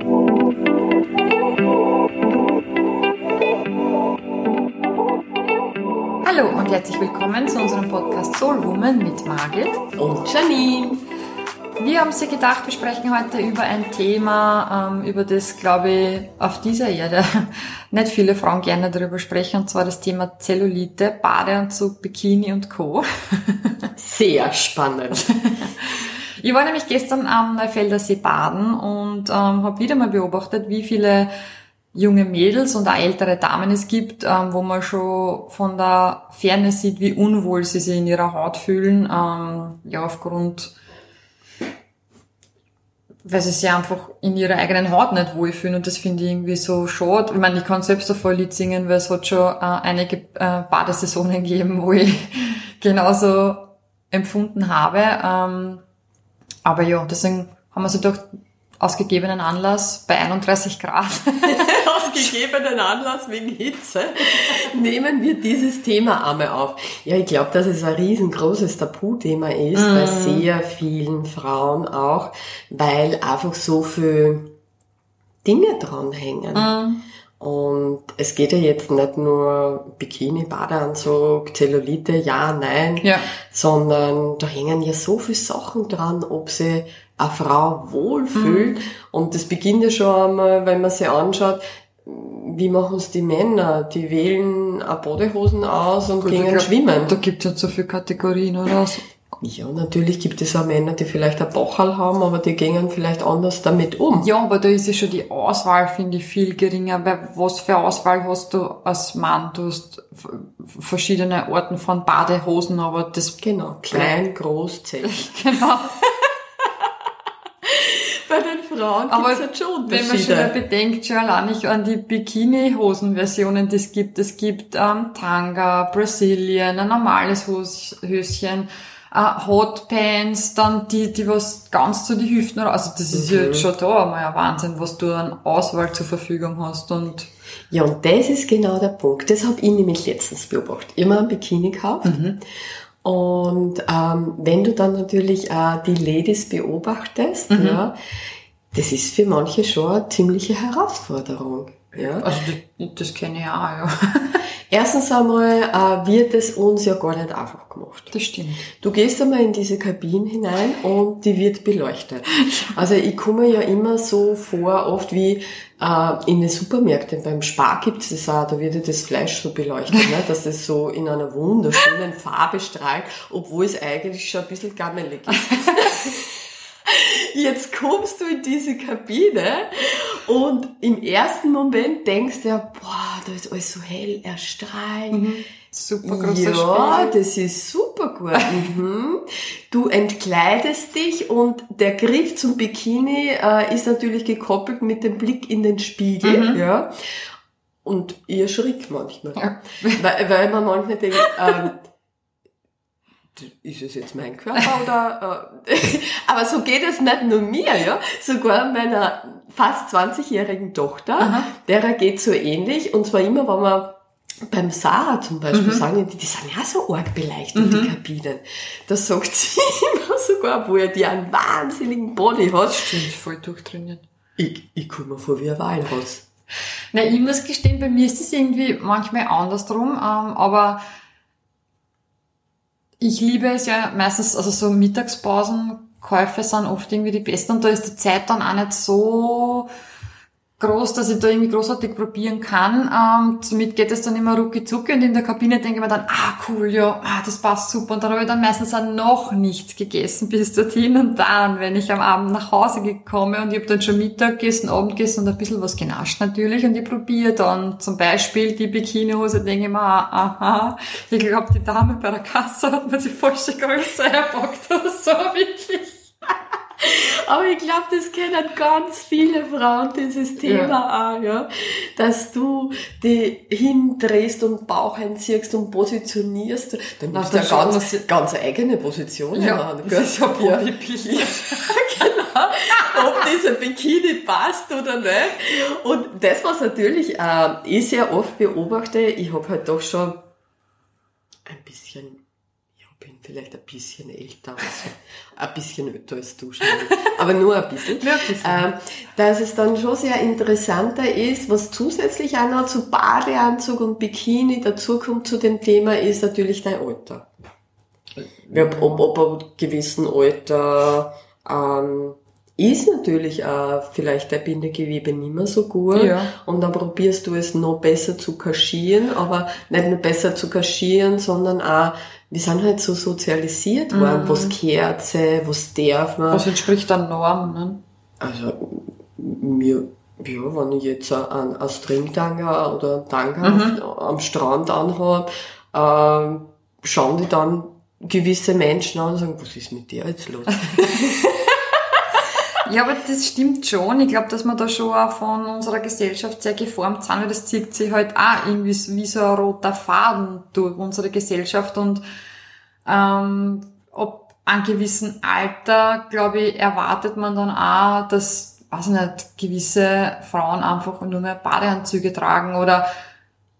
Hallo und herzlich willkommen zu unserem Podcast Soul Woman mit Margit und Janine. Wir haben sich gedacht, wir sprechen heute über ein Thema, ähm, über das, glaube ich, auf dieser Erde nicht viele Frauen gerne darüber sprechen, und zwar das Thema Zellulite, Badeanzug, Bikini und Co. Sehr spannend. Ich war nämlich gestern am Neufelder See baden und ähm, habe wieder mal beobachtet, wie viele junge Mädels und auch ältere Damen es gibt, ähm, wo man schon von der Ferne sieht, wie unwohl sie sich in ihrer Haut fühlen, ähm, ja aufgrund, weil sie sich einfach in ihrer eigenen Haut nicht wohlfühlen und das finde ich irgendwie so schade. Ich meine, ich kann selbst davor Lied singen, weil es hat schon äh, einige äh, Badesaisonen gegeben, wo ich genauso empfunden habe. Ähm, aber ja, deswegen haben wir sich gedacht, aus gegebenen Anlass bei 31 Grad. aus gegebenen Anlass wegen Hitze nehmen wir dieses Thema einmal auf. Ja, ich glaube, dass es ein riesengroßes Tabuthema ist mm. bei sehr vielen Frauen auch, weil einfach so viel Dinge dranhängen. Mm. Und es geht ja jetzt nicht nur Bikini, Badeanzug, Zellulite, ja, nein, ja. sondern da hängen ja so viele Sachen dran, ob sie eine Frau wohlfühlt. Mhm. Und das beginnt ja schon einmal, wenn man sich anschaut, wie machen es die Männer? Die wählen eine Badehosen aus und Gut, gehen schwimmen. Da gibt es ja so viele Kategorien, oder? Ja, natürlich gibt es auch Männer, die vielleicht ein Bachal haben, aber die gehen vielleicht anders damit um. Ja, aber da ist ja schon die Auswahl, finde ich, viel geringer, weil was für Auswahl hast du als Mann? Du hast verschiedene Arten von Badehosen, aber das... Genau, klein, groß, zäh. genau. Bei den Frauen gibt's aber halt schon Wenn man schon mal bedenkt, schon allein nicht an die Bikini-Hosen-Versionen, die es gibt. Es gibt ähm, Tanga, Brazilian, ein normales Höschen, äh, Hotpants, dann die, die was ganz zu die Hüften, also das ist mhm. ja schon da einmal ein Wahnsinn, was du an Auswahl zur Verfügung hast und ja, und das ist genau der Punkt. Das habe ich nämlich letztens beobachtet. Immer ein Bikini gekauft. Mhm. Und ähm, wenn du dann natürlich äh, die Ladies beobachtest, mhm. ja, das ist für manche schon eine ziemliche Herausforderung. Ja. Also das, das kenne ich auch, ja. Erstens einmal äh, wird es uns ja gar nicht einfach gemacht. Das stimmt. Du gehst einmal in diese Kabine hinein und die wird beleuchtet. Also ich komme ja immer so vor, oft wie äh, in den Supermärkten. Beim Spar gibt es das auch, da wird ja das Fleisch so beleuchtet, ne, dass das so in einer wunderschönen Farbe strahlt, obwohl es eigentlich schon ein bisschen gammelig ist. Jetzt kommst du in diese Kabine und im ersten Moment denkst du, boah, da ist alles so hell erstrahlt. Mhm. Super großer Ja, Spiegel. das ist super gut. mhm. Du entkleidest dich und der Griff zum Bikini äh, ist natürlich gekoppelt mit dem Blick in den Spiegel. Mhm. Ja. Und ihr schritt manchmal. Ja. Weil, weil man manchmal denkt, ähm, ist es jetzt mein Körper oder, äh, aber so geht es nicht nur mir, ja, sogar meiner fast 20-jährigen Tochter, Aha. derer geht so ähnlich und zwar immer, wenn man beim Sarah zum Beispiel mhm. sagen, die, die sind ja so arg beleuchtet, mhm. die Kabinen. Da sagt sie immer sogar, wo er die einen wahnsinnigen Body hat. Stimmt, voll durchtrainiert. Ich, ich komme mir vor wie ein Walhaus. Na, ich muss gestehen, bei mir ist es irgendwie manchmal andersrum, ähm, aber ich liebe es ja meistens, also so Mittagspausenkäufe sind oft irgendwie die besten und da ist die Zeit dann auch nicht so groß, dass ich da irgendwie großartig probieren kann. Ähm, somit geht es dann immer rucki zucki und in der Kabine denke ich mir dann, ah cool, ja, ah, das passt super. Und dann habe ich dann meistens auch noch nichts gegessen bis dorthin und dann, wenn ich am Abend nach Hause gekommen und ich habe dann schon Mittag gegessen, Abend gegessen und ein bisschen was genascht natürlich und ich probiere dann zum Beispiel die Bikinihose, denke ich mir, aha, ich glaube die Dame bei der Kasse hat mir die falsche Größe erbockt oder so, wirklich. Aber ich glaube, das kennen ganz viele Frauen, dieses Thema ja. auch, ja. Dass du die hindrehst und Bauch einziehst und positionierst. Dann hast du ja ganz, ganz eigene Position. Ja, Mann, das ist ja Bodybuilding. genau. Ob dieser Bikini passt oder nicht. Und das, was natürlich äh, ich sehr oft beobachte, ich habe halt doch schon ein bisschen vielleicht ein bisschen älter, ein bisschen älter als du schon, aber nur ein bisschen. Ähm, dass es dann schon sehr interessanter ist, was zusätzlich auch noch zu Badeanzug und Bikini dazukommt zu dem Thema, ist natürlich dein Alter. Ob, ob, ob ein gewissen Alter ähm, ist natürlich auch vielleicht dein Bindegewebe nicht mehr so gut Ja. und dann probierst du es noch besser zu kaschieren, aber nicht nur besser zu kaschieren, sondern auch, wir sind halt so sozialisiert worden, was gehört sie, was darf man. Was entspricht der Norm, ne? Also, mir, ja, wenn ich jetzt einen, einen Stringtanga oder einen Tanga auf, am Strand anhabe, ähm, schauen die dann gewisse Menschen an und sagen, was ist mit dir jetzt los? Ja, aber das stimmt schon. Ich glaube, dass wir da schon auch von unserer Gesellschaft sehr geformt sind, weil das zieht sich halt auch irgendwie wie so ein roter Faden durch unsere Gesellschaft und ähm, ob an gewissen Alter, glaube ich, erwartet man dann auch, dass, weiß ich nicht, gewisse Frauen einfach nur mehr Badeanzüge tragen oder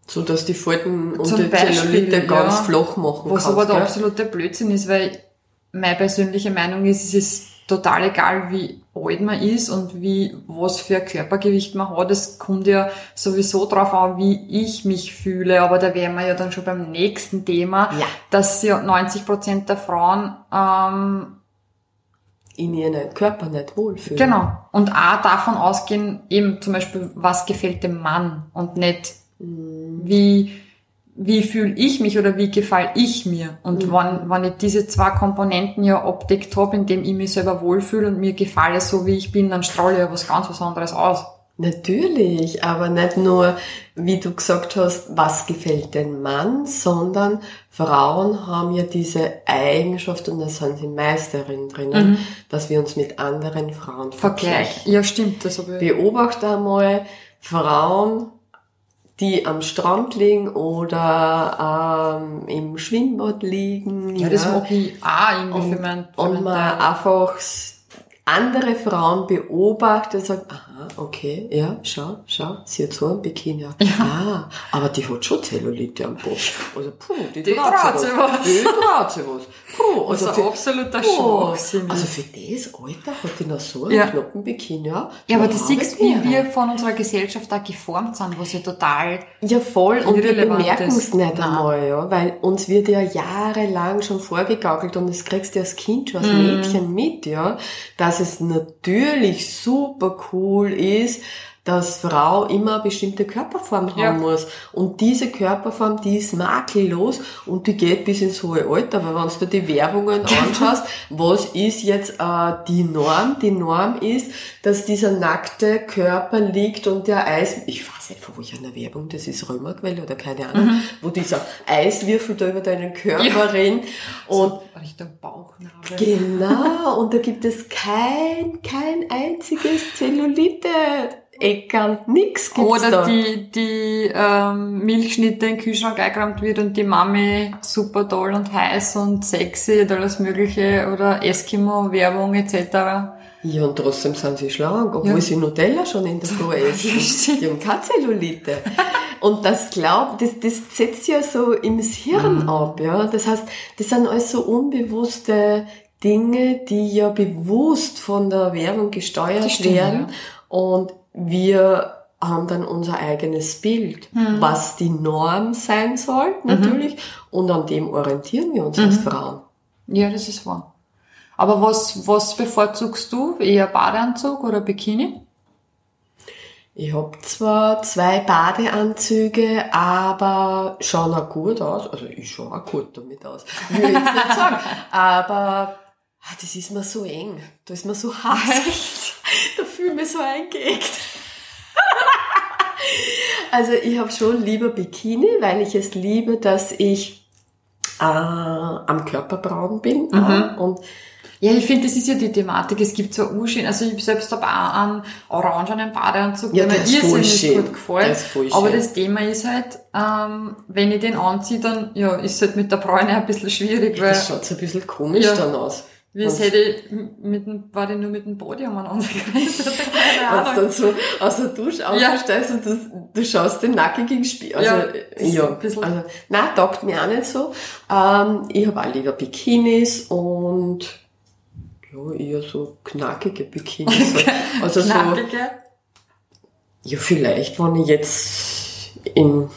so dass die Falten und die Zellulite ganz ja. flach machen Was kannst, aber der gell? absolute Blödsinn ist, weil meine persönliche Meinung ist, es ist total egal, wie alt man ist und wie, was für ein Körpergewicht man hat. Es kommt ja sowieso drauf an, wie ich mich fühle. Aber da wären wir ja dann schon beim nächsten Thema, Ja. dass ja 90 Prozent der Frauen, ähm, in ihren Körper nicht wohlfühlen. genau, und auch davon ausgehen, eben zum Beispiel, was gefällt dem Mann und nicht, wie, wie fühle ich mich oder wie gefall ich mir? Und wenn, wenn ich diese zwei Komponenten ja abdeckt habe, indem ich mich selber wohlfühle und mir gefalle so wie ich bin, dann strahle ich ja was ganz was anderes aus. Natürlich, aber nicht nur, wie du gesagt hast, was gefällt dem Mann, sondern Frauen haben ja diese Eigenschaft, und da sind die Meisterinnen drinnen, dass wir uns mit anderen Frauen vergleichen. Vergleich. Ja, stimmt, das ich. Beobachte einmal Frauen, die am Strand liegen oder ähm, im Schwimmbad liegen. Ja, das mag ich auch irgendwie für meinen, für und man einfach andere Frauen beobachtet und sagt, aha, okay, ja, schau, schau, sie hat so ein Bikini. Ah, aber die hat schon Zellulite am Po. Also, puh, die, Die traut sich was. was. Die traut sich was. Puh, also ein für, absoluter puh, also für das Alter hat die noch so einen Ja. knappen Bikini. Ja, Ja, aber Da das habe siehst du, wie wir von unserer Gesellschaft auch geformt sind, was ja total Ja, voll. Und wir bemerken es nicht Nein. einmal, ja, weil uns wird ja jahrelang schon vorgegaukelt und das kriegst du als Kind schon als Mhm. Mädchen mit, ja, dass es natürlich super cool ist, dass Frau immer eine bestimmte Körperform haben Ja. muss. Und diese Körperform, die ist makellos und die geht bis ins hohe Alter. Weil wenn du dir die Werbungen anschaust, was ist jetzt äh, die Norm? Die Norm ist, dass dieser nackte Körper liegt und der Eis, ich weiß nicht, von welcher Werbung, das ist Römerquelle oder keine Ahnung, Mhm. wo dieser Eiswürfel da über deinen Körper rennt und Richtung Bauchnabel. Genau, und da gibt es kein, kein einziges Zellulite. Eckerl, nix gibt's Oder da. die, die ähm, Milchschnitte in den Kühlschrank eingeräumt wird und die Mami super toll und heiß und sexy und alles mögliche oder Eskimo-Werbung etc. Ja, und trotzdem sind sie schlank, obwohl Ja. sie Nutella schon in der Früh essen. Die haben keine Zellulite. Und das glaub, das, das setzt ja so im Hirn ab, ja. Das heißt, das sind alles so unbewusste Dinge, die ja bewusst von der Werbung gesteuert stimmt, werden. Und wir haben dann unser eigenes Bild, was die Norm sein soll, natürlich. Und an dem orientieren wir uns als Frauen. Ja, das ist wahr. Aber was, was bevorzugst du? Eher Badeanzug oder Bikini? Ich hab zwar zwei Badeanzüge, aber schauen auch gut aus. Also ich schaue auch gut damit aus. Will ich jetzt nicht sagen. Aber ah, das ist mir so eng. Da ist mir so heiß. Fühle ich mich so eingeengt. Also ich habe schon lieber Bikini, weil ich es liebe, dass ich äh, am Körper braun bin. Mhm. Und Ja, ich finde, das ist ja die Thematik. Es gibt so Urschien. Also ich selbst habe auch einen orangenen Badeanzug, Ja, der mir irrsinnig schön. gut gefällt. voll Aber das Thema ist halt, ähm, wenn ich den anziehe, dann ja, ist halt mit der Bräune ein bisschen schwierig, weil das schaut so ein bisschen komisch Ja. dann aus. Wie es hätte mit dem, war ich nur mit dem Body umeinander gerannt oder keine Wenn du dann so aus der Dusche aufsteigst und du, du schaust den nackigen Spiel. Also, Ja, ja, also, nein, taugt mir auch nicht so. Ähm, ich habe auch lieber Bikinis und, ja, eher so knackige Bikinis. Also so, Knackige. ja, vielleicht, wenn ich jetzt in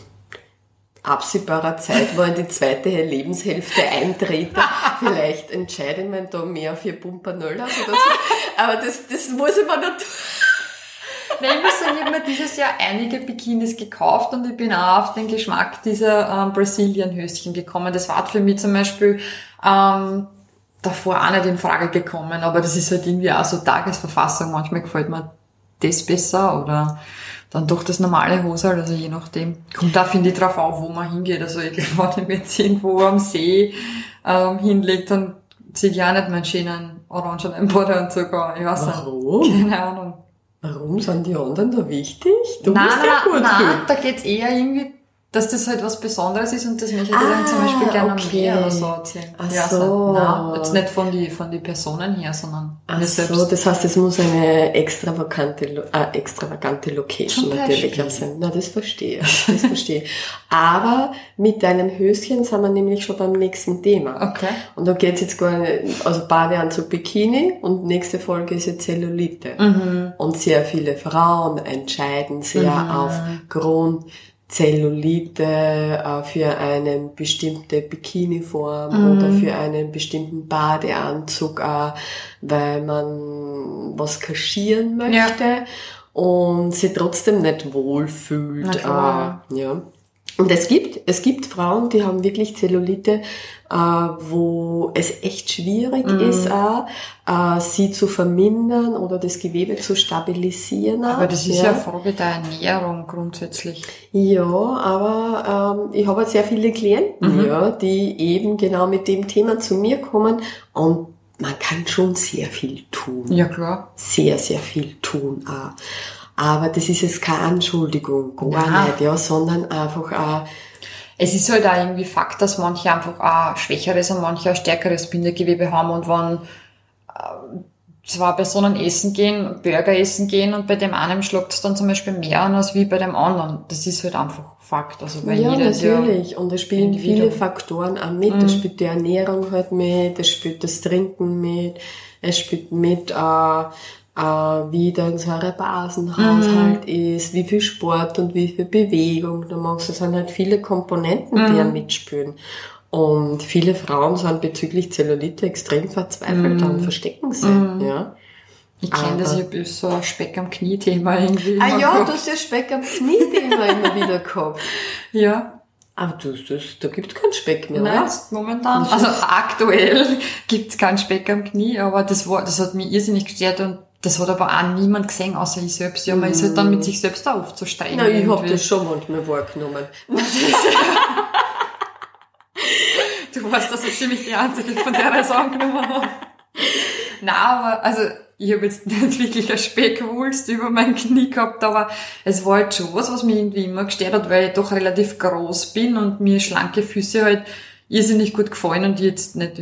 absehbarer Zeit, wo in die zweite Lebenshälfte eintrete, vielleicht entscheide ich mich da mehr für Pumpanöllas oder so. Aber das, das muss ich mir noch Nein, ich muss sagen, ich habe mir dieses Jahr einige Bikinis gekauft und ich bin auch auf den Geschmack dieser ähm, Brazilian-Höschen gekommen. Das war für mich zum Beispiel ähm, davor auch nicht in Frage gekommen, aber das ist halt irgendwie auch so Tagesverfassung. Manchmal gefällt mir das besser oder dann doch das normale Hosal, also je nachdem. Kommt da, finde ich, drauf auf, wo man hingeht. Also ich glaube, wenn ich jetzt irgendwo am See ähm, hinlegt, dann ziehe ich auch nicht meinen schönen orangenen Badeanzug an. Ich weiß Warum? nicht. Keine Ahnung. Warum sind die anderen da wichtig? Du nein, musst ja gut nein, da geht's eher irgendwie, dass das halt was Besonderes ist und das möchte ich dann zum Beispiel gerne am Ah, okay. Meer oder so erzählen. Ach ja, so. Nein, jetzt nicht von die, von die Personen her, sondern Ach mir so, selbst. das heißt, es muss eine extravagante, äh, extravagante Location natürlich sein. Na, das verstehe ich. Das verstehe. Aber mit deinen Höschen sind wir nämlich schon beim nächsten Thema. Okay. Und da geht's jetzt gar nicht, also Badeanzug Bikini und nächste Folge ist jetzt Zellulite. Mhm. Und sehr viele Frauen entscheiden sehr aufgrund Zellulite äh, für eine bestimmte Bikiniform oder für einen bestimmten Badeanzug, äh, weil man was kaschieren möchte und sie trotzdem nicht wohlfühlt. Äh, ja. Und es gibt, es gibt Frauen, die haben wirklich Zellulite, äh, wo es echt schwierig Mhm. ist, auch, äh, sie zu vermindern oder das Gewebe zu stabilisieren. Aber das ist ja Frage der Ernährung grundsätzlich. ja, aber ähm, ich habe halt sehr viele Klienten, Mhm. ja, die eben genau mit dem Thema zu mir kommen und man kann schon sehr viel tun. Ja, klar. Sehr, sehr viel tun auch. Aber das ist jetzt keine Anschuldigung, gar Nein. nicht, ja, sondern einfach auch, Es ist halt auch irgendwie Fakt, dass manche einfach ein schwächeres und manche ein stärkeres Bindegewebe haben und wenn äh, zwei Personen essen gehen, Burger essen gehen und bei dem einen schluckt es dann zum Beispiel mehr an als wie bei dem anderen. Das ist halt einfach Fakt. Also weil ja, jeder ja natürlich. Und da spielen Individuum. viele Faktoren auch mit. Da spielt die Ernährung halt mit, es spielt das Trinken mit, es spielt mit, äh, wie dein Säurebasenhaushalt ist, wie viel Sport und wie viel Bewegung du machst. Das sind halt viele Komponenten, die ja mitspielen. Und viele Frauen sind bezüglich Zellulite extrem verzweifelt und verstecken sie. Ja. Ich kenne das, ich habe so ein Speck am Knie-Thema irgendwie. Ah ja, gehabt. du hast ja Speck am Knie immer, wieder gehabt. Ja, Aber du, das, da gibt's keinen Speck mehr, nein, oder? momentan. Also aktuell gibt's keinen Speck am Knie, aber das war, das hat mich irrsinnig gestört und das hat aber auch niemand gesehen, außer ich selbst. Ja, man ist halt dann mit sich selbst auch so streng. Na, ich hab irgendwie. das schon manchmal wahrgenommen. Du weißt, dass ich ziemlich die Einzige von der das angenommen habe. Nein, aber, also, ich habe jetzt nicht wirklich eine Speckwulst über mein Knie gehabt, aber es war halt schon was, was mich irgendwie immer gestört hat, weil ich doch relativ groß bin und mir schlanke Füße halt irrsinnig gut gefallen und ich jetzt nicht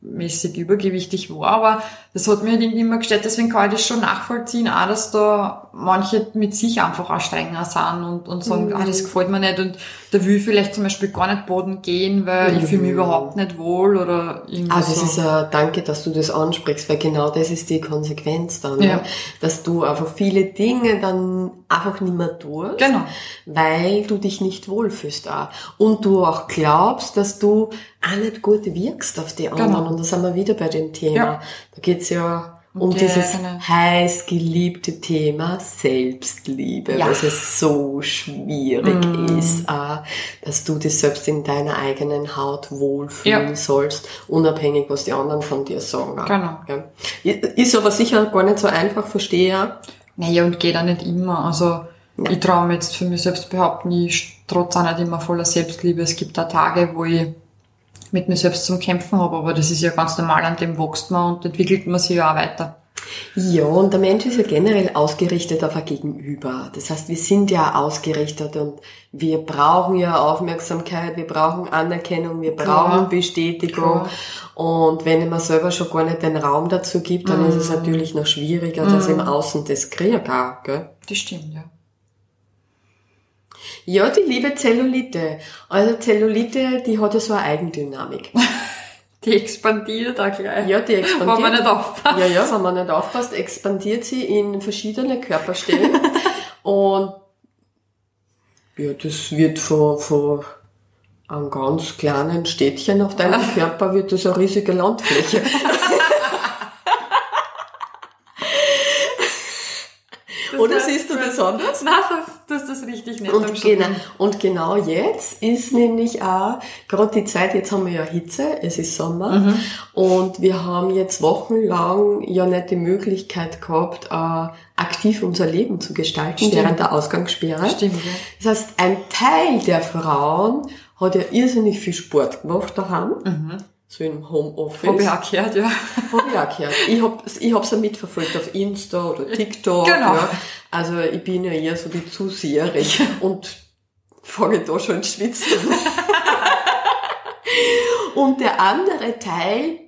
übermäßig übergewichtig war, aber das hat mir halt irgendwie immer gestört, deswegen kann ich das schon nachvollziehen, auch, dass da manche mit sich einfach auch strenger sind und, und sagen, ah, das gefällt mir nicht und da will ich vielleicht zum Beispiel gar nicht Boden gehen, weil ich fühle mich überhaupt nicht wohl oder irgendwie Ah, das so. ist ja, danke, dass du das ansprichst, weil genau das ist die Konsequenz dann, Ja. ja. dass du einfach viele Dinge dann einfach nicht mehr tust, Genau. weil du dich nicht wohlfühlst auch. Und du auch glaubst, dass du auch nicht gut wirkst auf die anderen. Genau. Und da sind wir wieder bei dem Thema. Ja. Da geht's ja um, die dieses eigene- heiß geliebte Thema Selbstliebe, Ja. was es so schwierig Mm. ist, äh, dass du dich selbst in deiner eigenen Haut wohlfühlen Ja. sollst, unabhängig, was die anderen von dir sagen. Genau. Ja. Ist aber sicher gar nicht so einfach, verstehe ja. Naja, und geht auch nicht immer. Also ich traue mir jetzt für mich selbst behaupten, ich trotz auch nicht immer voller Selbstliebe. Es gibt auch Tage, wo ich mit mir selbst zum Kämpfen habe, aber das ist ja ganz normal, an dem wächst man und entwickelt man sich ja auch weiter. Ja, und der Mensch ist ja generell ausgerichtet auf ein Gegenüber. Das heißt, wir sind ja ausgerichtet und wir brauchen ja Aufmerksamkeit, wir brauchen Anerkennung, wir brauchen Klar. Bestätigung. Und wenn man selber schon gar nicht den Raum dazu gibt, dann ist es natürlich noch schwieriger, dass im Außen das kriegt? Das stimmt, ja. Ja, die liebe Zellulite. Also Zellulite, die hat ja so eine Eigendynamik. Die expandiert auch gleich. Ja, die expandiert. Wenn man nicht aufpasst. Ja, ja, wenn man nicht aufpasst, expandiert sie in verschiedene Körperstellen. und ja, das wird von, von einem ganz kleinen Städtchen auf deinem Körper wird das eine riesige Landfläche. Oder siehst du das anders? Nein, das ist das richtig nett. Und genau, und genau jetzt ist nämlich auch gerade die Zeit, jetzt haben wir ja Hitze, es ist Sommer Mhm. und wir haben jetzt wochenlang ja nicht die Möglichkeit gehabt, äh, aktiv unser Leben zu gestalten Stimmt. während der Ausgangssperre. Stimmt, ja. Das heißt, ein Teil der Frauen hat ja irrsinnig viel Sport gemacht daheim, so im Homeoffice. Habe ich auch gehört, ja. Hab ich auch gehört. Ich hab, ich hab's ja mitverfolgt auf Insta oder TikTok. Genau. Ja. Also ich bin ja eher so die Zuseherin und fange da schon Schwitzen. und der andere Teil,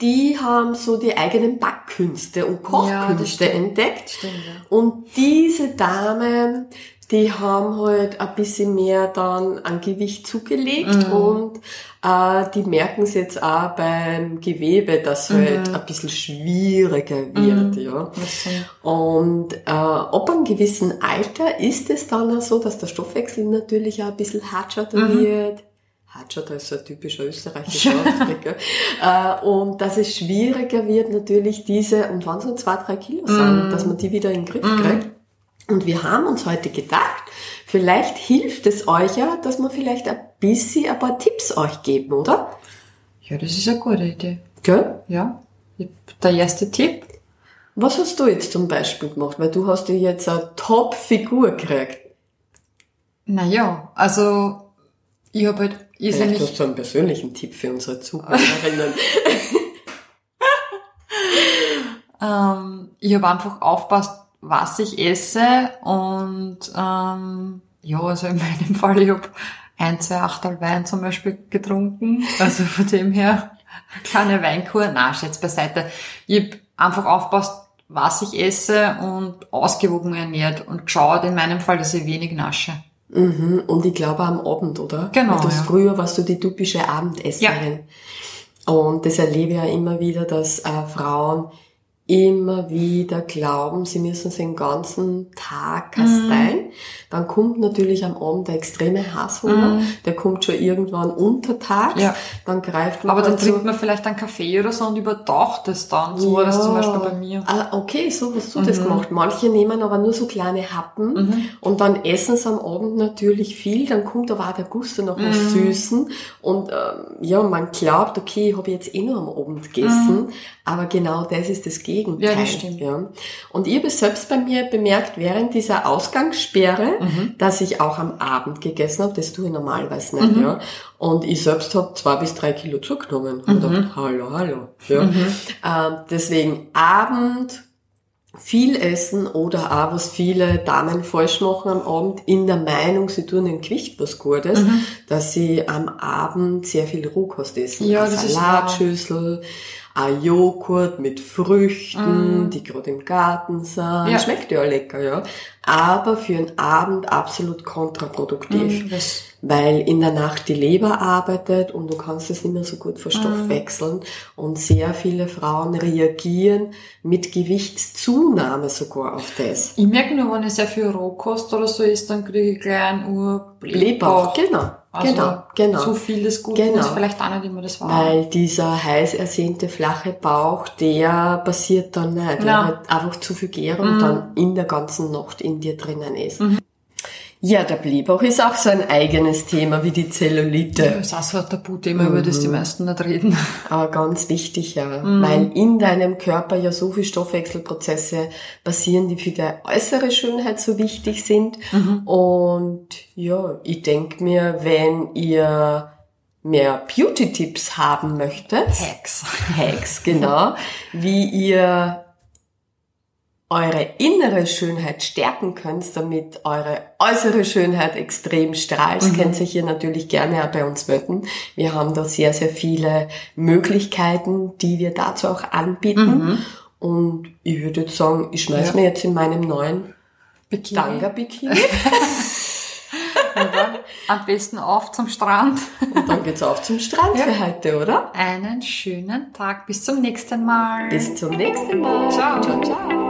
die haben so die eigenen Backkünste und Ja, Kochkünste stimmt. entdeckt. Stimmt, ja. Und diese Damen, die haben halt ein bisschen mehr dann an Gewicht zugelegt Mhm. und äh, die merken es jetzt auch beim Gewebe, dass halt Mhm. ein bisschen schwieriger wird, ja. Das sind- Und äh, ab einem gewissen Alter ist es dann auch so, dass der Stoffwechsel natürlich auch ein bisschen hatscherter Mhm. wird. Hatscherter ist so ein typischer österreichischer Ausdruck. gell? Äh, und dass es schwieriger wird, natürlich diese, und wann so zwei, drei Kilo sind, Mhm. dass man die wieder in den Griff kriegt. Und wir haben uns heute gedacht, vielleicht hilft es euch ja, dass wir vielleicht ein bisschen ein paar Tipps euch geben, oder? Ja, das ist eine gute Idee. Gell? Ja. Der erste Tipp. Was hast du jetzt zum Beispiel gemacht? Weil du hast dir jetzt eine Top-Figur gekriegt. Naja, also ich habe halt Vielleicht irrsinnig hast du einen persönlichen Tipp für unsere Zuhörerinnen. Ähm, ich habe einfach aufpasst, was ich esse und ähm, ja, also in meinem Fall, ich habe ein, zwei Achtel Wein zum Beispiel getrunken. Also von dem her, eine kleine Weinkur, na, Schätz beiseite. Ich habe einfach aufpasst, was ich esse und ausgewogen ernährt und geschaut in meinem Fall, dass ich wenig nasche. mhm. Und ich glaube am Abend, oder? Genau, Du, ja. Früher warst du die typische Abendesserin. Und das erlebe ich ja immer wieder, dass äh, Frauen immer wieder glauben, sie müssen sich den ganzen Tag kasteien. Dann kommt natürlich am Abend der extreme Hasshunger. Der kommt schon irgendwann unter Tag. Ja. Dann greift man Aber dann halt trinkt man vielleicht einen Kaffee oder so und übertaucht es dann. So war das zum Beispiel bei mir. Mhm. Ah, okay, so hast du das gemacht. Manche nehmen aber nur so kleine Happen und dann essen sie am Abend natürlich viel, dann kommt aber auch der Gusto nach Mhm. was Süßen und ähm, ja, man glaubt, okay, ich habe jetzt eh nur am Abend gegessen, aber genau das ist das Gegenteil. Mhm. Ja, das stimmt. Ja. Und ich habe selbst bei mir bemerkt, während dieser Ausgangssperre, Mhm. dass ich auch am Abend gegessen habe, das tue ich normalerweise Mhm. nicht, ja. Und ich selbst habe zwei bis drei Kilo zugenommen. Und Mhm. dachte, hallo, hallo. Ja. Ähm, deswegen Abend viel essen oder auch, was viele Damen falsch machen am Abend, in der Meinung, sie tun im Gewicht was Gutes, dass sie am Abend sehr viel Rohkost essen. Ja, das ist Salatschüssel, ein Joghurt mit Früchten, die gerade im Garten sind. Ja. Schmeckt ja lecker, ja. Aber für einen Abend absolut kontraproduktiv. Das, Weil in der Nacht die Leber arbeitet und du kannst es nicht mehr so gut verstoffwechseln. Und sehr viele Frauen reagieren mit Gewichtszunahme sogar auf das. ich merke nur, wenn ich sehr viel Rohkost oder so isst, dann kriege ich gleich einen Blähbauch, Urblähbauch. genau, Also genau, genau. Zu viel des Guten Genau. ist vielleicht auch nicht immer das Wahre. Weil dieser heiß ersehnte flache Bauch, der passiert dann nicht. Ja. hat einfach zu viel Gär Mhm. und dann in der ganzen Nacht in dir drinnen ist. Ja, der Blähbauch ist auch so ein eigenes Thema wie die Zellulite. Das ist auch so ein Tabuthema, über das die meisten nicht reden. Aber ganz wichtig, ja. Weil in deinem Körper ja so viele Stoffwechselprozesse passieren, die für die äußere Schönheit so wichtig sind. Und ja, ich denk mir, wenn ihr mehr Beauty-Tipps haben möchtet, Hacks. Hacks, genau, wie ihr eure innere Schönheit stärken könnt, damit eure äußere Schönheit extrem strahlt, mhm. könnt ihr hier natürlich gerne auch bei uns melden. Wir haben da sehr, sehr viele Möglichkeiten, die wir dazu auch anbieten. Mhm. Und ich würde jetzt sagen, ich schmeiß ja. mir jetzt in meinem neuen Bikini. Tanga Bikini. Und dann am besten auf zum Strand. Und dann geht's auf zum Strand ja. für heute, oder? Einen schönen Tag. Bis zum nächsten Mal. Bis zum nächsten Mal. Ciao. Ciao, ciao.